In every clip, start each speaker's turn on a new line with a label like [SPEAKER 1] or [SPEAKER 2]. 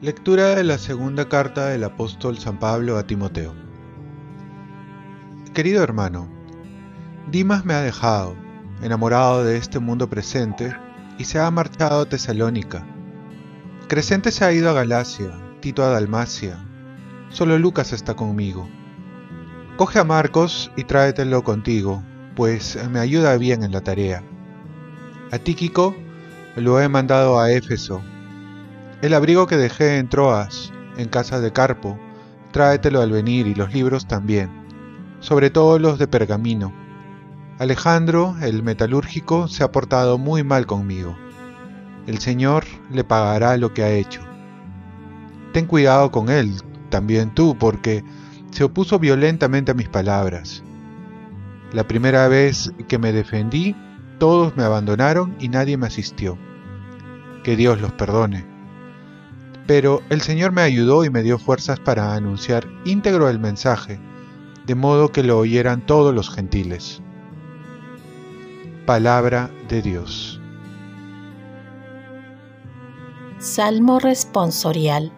[SPEAKER 1] Lectura de la segunda carta del apóstol San Pablo a Timoteo. Querido hermano, Dimas me ha dejado, enamorado de este mundo presente, y se ha marchado a Tesalónica. Crescente se ha ido a Galacia, Tito a Dalmacia. Solo Lucas está conmigo. Coge a Marcos y tráetelo contigo, pues me ayuda bien en la tarea. A Tíquico lo he mandado a Éfeso el abrigo que dejé en Troas, en casa de Carpo, tráetelo al venir y los libros también, sobre todo los de pergamino. Alejandro, el metalúrgico, se ha portado muy mal conmigo. El Señor le pagará lo que ha hecho. Ten cuidado con él, también tú, porque se opuso violentamente a mis palabras. La primera vez que me defendí, todos me abandonaron y nadie me asistió. Que Dios los perdone. Pero el Señor me ayudó y me dio fuerzas para anunciar íntegro el mensaje, de modo que lo oyeran todos los gentiles. Palabra de Dios.
[SPEAKER 2] Salmo responsorial.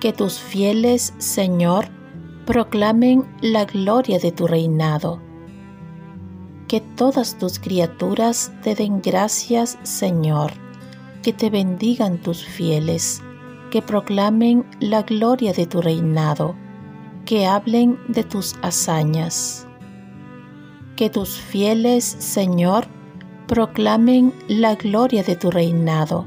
[SPEAKER 2] Que tus fieles, Señor, proclamen la gloria de tu reinado. Que todas tus criaturas te den gracias, Señor. Que te bendigan tus fieles que proclamen la gloria de tu reinado, que hablen de tus hazañas. Que tus fieles, Señor, proclamen la gloria de tu reinado,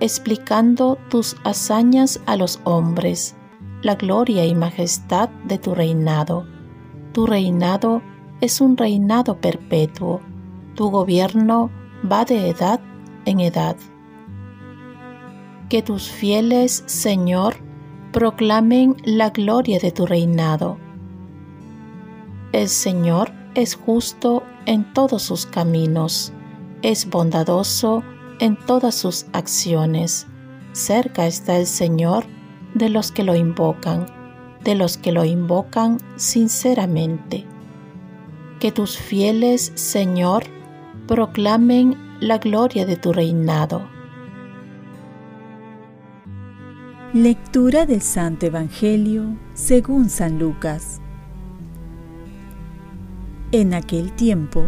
[SPEAKER 2] explicando tus hazañas a los hombres, la gloria y majestad de tu reinado. Tu reinado es un reinado perpetuo, tu gobierno va de edad en edad que tus fieles, Señor, proclamen la gloria de tu reinado. El Señor es justo en todos sus caminos, es bondadoso en todas sus acciones. Cerca está el Señor de los que lo invocan, de los que lo invocan sinceramente. Que tus fieles, Señor, proclamen la gloria de tu reinado
[SPEAKER 3] Lectura del Santo Evangelio según San Lucas. En aquel tiempo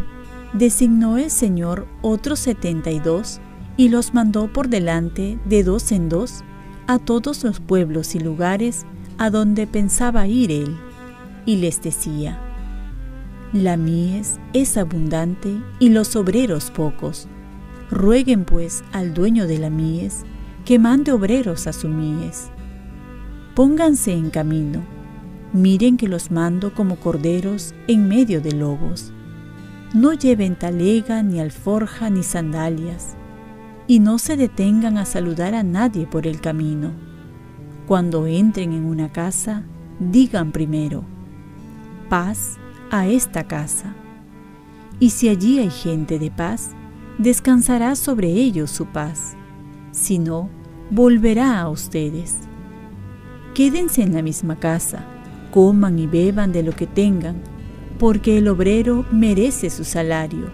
[SPEAKER 3] designó el Señor otros setenta y dos y los mandó por delante de dos en dos a todos los pueblos y lugares a donde pensaba ir él, y les decía, La mies es abundante y los obreros pocos. Rueguen pues al dueño de la mies que mande obreros a su mies. Pónganse en camino, miren que los mando como corderos en medio de lobos. No lleven talega, ni alforja, ni sandalias, y no se detengan a saludar a nadie por el camino. Cuando entren en una casa, digan primero, paz a esta casa. Y si allí hay gente de paz, descansará sobre ellos su paz. Si no, volverá a ustedes. Quédense en la misma casa, coman y beban de lo que tengan, porque el obrero merece su salario.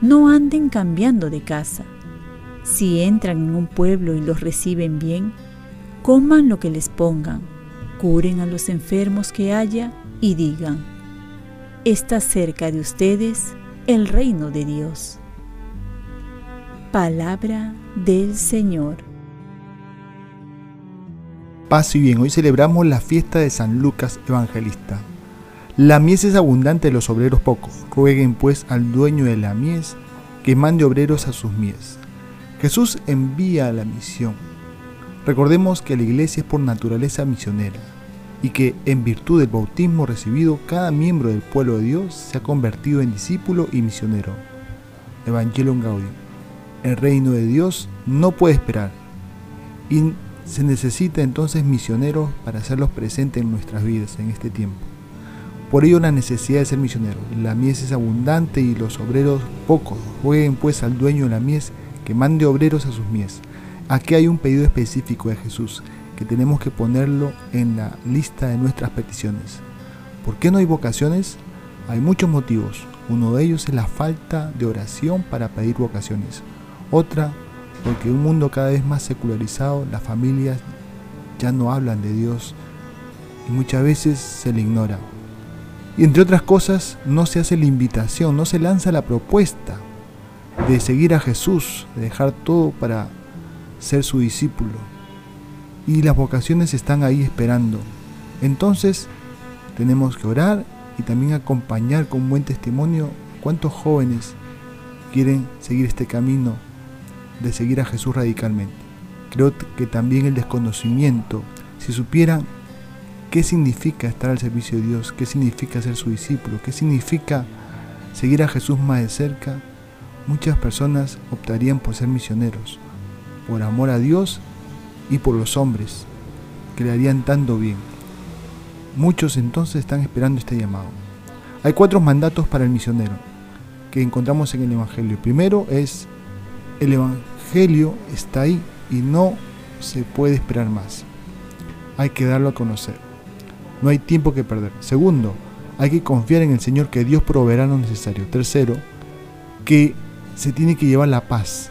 [SPEAKER 3] No anden cambiando de casa. Si entran en un pueblo y los reciben bien, coman lo que les pongan, curen a los enfermos que haya y digan, está cerca de ustedes el reino de Dios. Palabra del Señor.
[SPEAKER 4] Paz y bien, hoy celebramos la fiesta de San Lucas Evangelista. La mies es abundante, los obreros pocos. Rueguen pues al dueño de la mies que mande obreros a sus mies. Jesús envía la misión. Recordemos que la iglesia es por naturaleza misionera y que en virtud del bautismo recibido cada miembro del pueblo de Dios se ha convertido en discípulo y misionero. Evangelium Gaudium. El reino de Dios no puede esperar y se necesita entonces misioneros para hacerlos presentes en nuestras vidas en este tiempo. Por ello la necesidad de ser misionero. La mies es abundante y los obreros pocos. Jueguen pues al dueño de la mies que mande obreros a sus mies. Aquí hay un pedido específico de Jesús. que tenemos que ponerlo en la lista de nuestras peticiones. ¿Por qué no hay vocaciones? Hay muchos motivos. Uno de ellos es la falta de oración para pedir vocaciones. Otra, porque en un mundo cada vez más secularizado, las familias ya no hablan de Dios y muchas veces se le ignora. Y entre otras cosas, no se hace la invitación, no se lanza la propuesta de seguir a Jesús, de dejar todo para ser su discípulo. Y las vocaciones están ahí esperando. Entonces, tenemos que orar y también acompañar con buen testimonio cuántos jóvenes quieren seguir este camino de seguir a Jesús radicalmente. Creo que también el desconocimiento, si supieran qué significa estar al servicio de Dios, qué significa ser su discípulo, qué significa seguir a Jesús más de cerca, muchas personas optarían por ser misioneros, por amor a Dios y por los hombres, que le harían tanto bien. Muchos entonces están esperando este llamado. Hay cuatro mandatos para el misionero que encontramos en el Evangelio. Primero es, el Evangelio está ahí y no se puede esperar más. Hay que darlo a conocer. No hay tiempo que perder. Segundo, hay que confiar en el Señor que Dios proveerá lo necesario. Tercero, que se tiene que llevar la paz,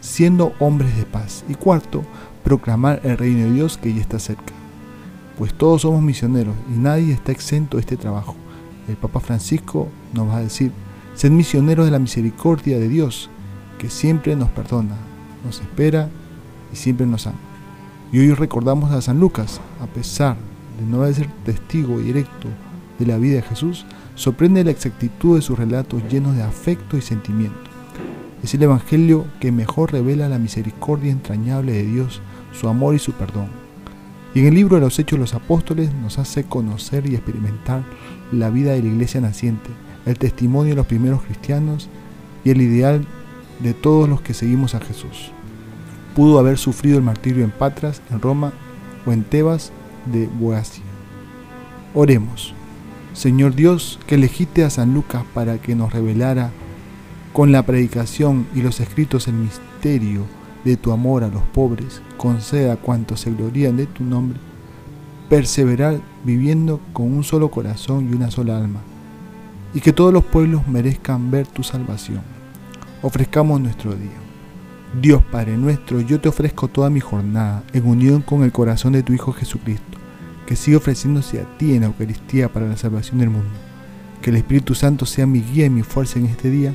[SPEAKER 4] siendo hombres de paz. Y cuarto, proclamar el reino de Dios que ya está cerca. Pues todos somos misioneros y nadie está exento de este trabajo. El Papa Francisco nos va a decir, sed misioneros de la misericordia de Dios, que siempre nos perdona, nos espera y siempre nos ama. Y hoy recordamos a San Lucas, a pesar de no ser testigo directo de la vida de Jesús, sorprende la exactitud de sus relatos llenos de afecto y sentimiento. Es el Evangelio que mejor revela la misericordia entrañable de Dios, su amor y su perdón. Y en el libro de los Hechos de los Apóstoles nos hace conocer y experimentar la vida de la iglesia naciente, el testimonio de los primeros cristianos y el ideal de todos los que seguimos a Jesús. Pudo haber sufrido el martirio en Patras, en Roma o en Tebas de Boacia. Oremos. Señor Dios, que elegiste a San Lucas para que nos revelara con la predicación y los escritos el misterio de tu amor a los pobres, conceda a cuantos se glorían de tu nombre, perseverar viviendo con un solo corazón y una sola alma, y que todos los pueblos merezcan ver tu salvación. Ofrezcamos nuestro día. Dios Padre nuestro, yo te ofrezco toda mi jornada en unión con el corazón de tu Hijo Jesucristo, que sigue ofreciéndose a ti en la Eucaristía para la salvación del mundo. Que el Espíritu Santo sea mi guía y mi fuerza en este día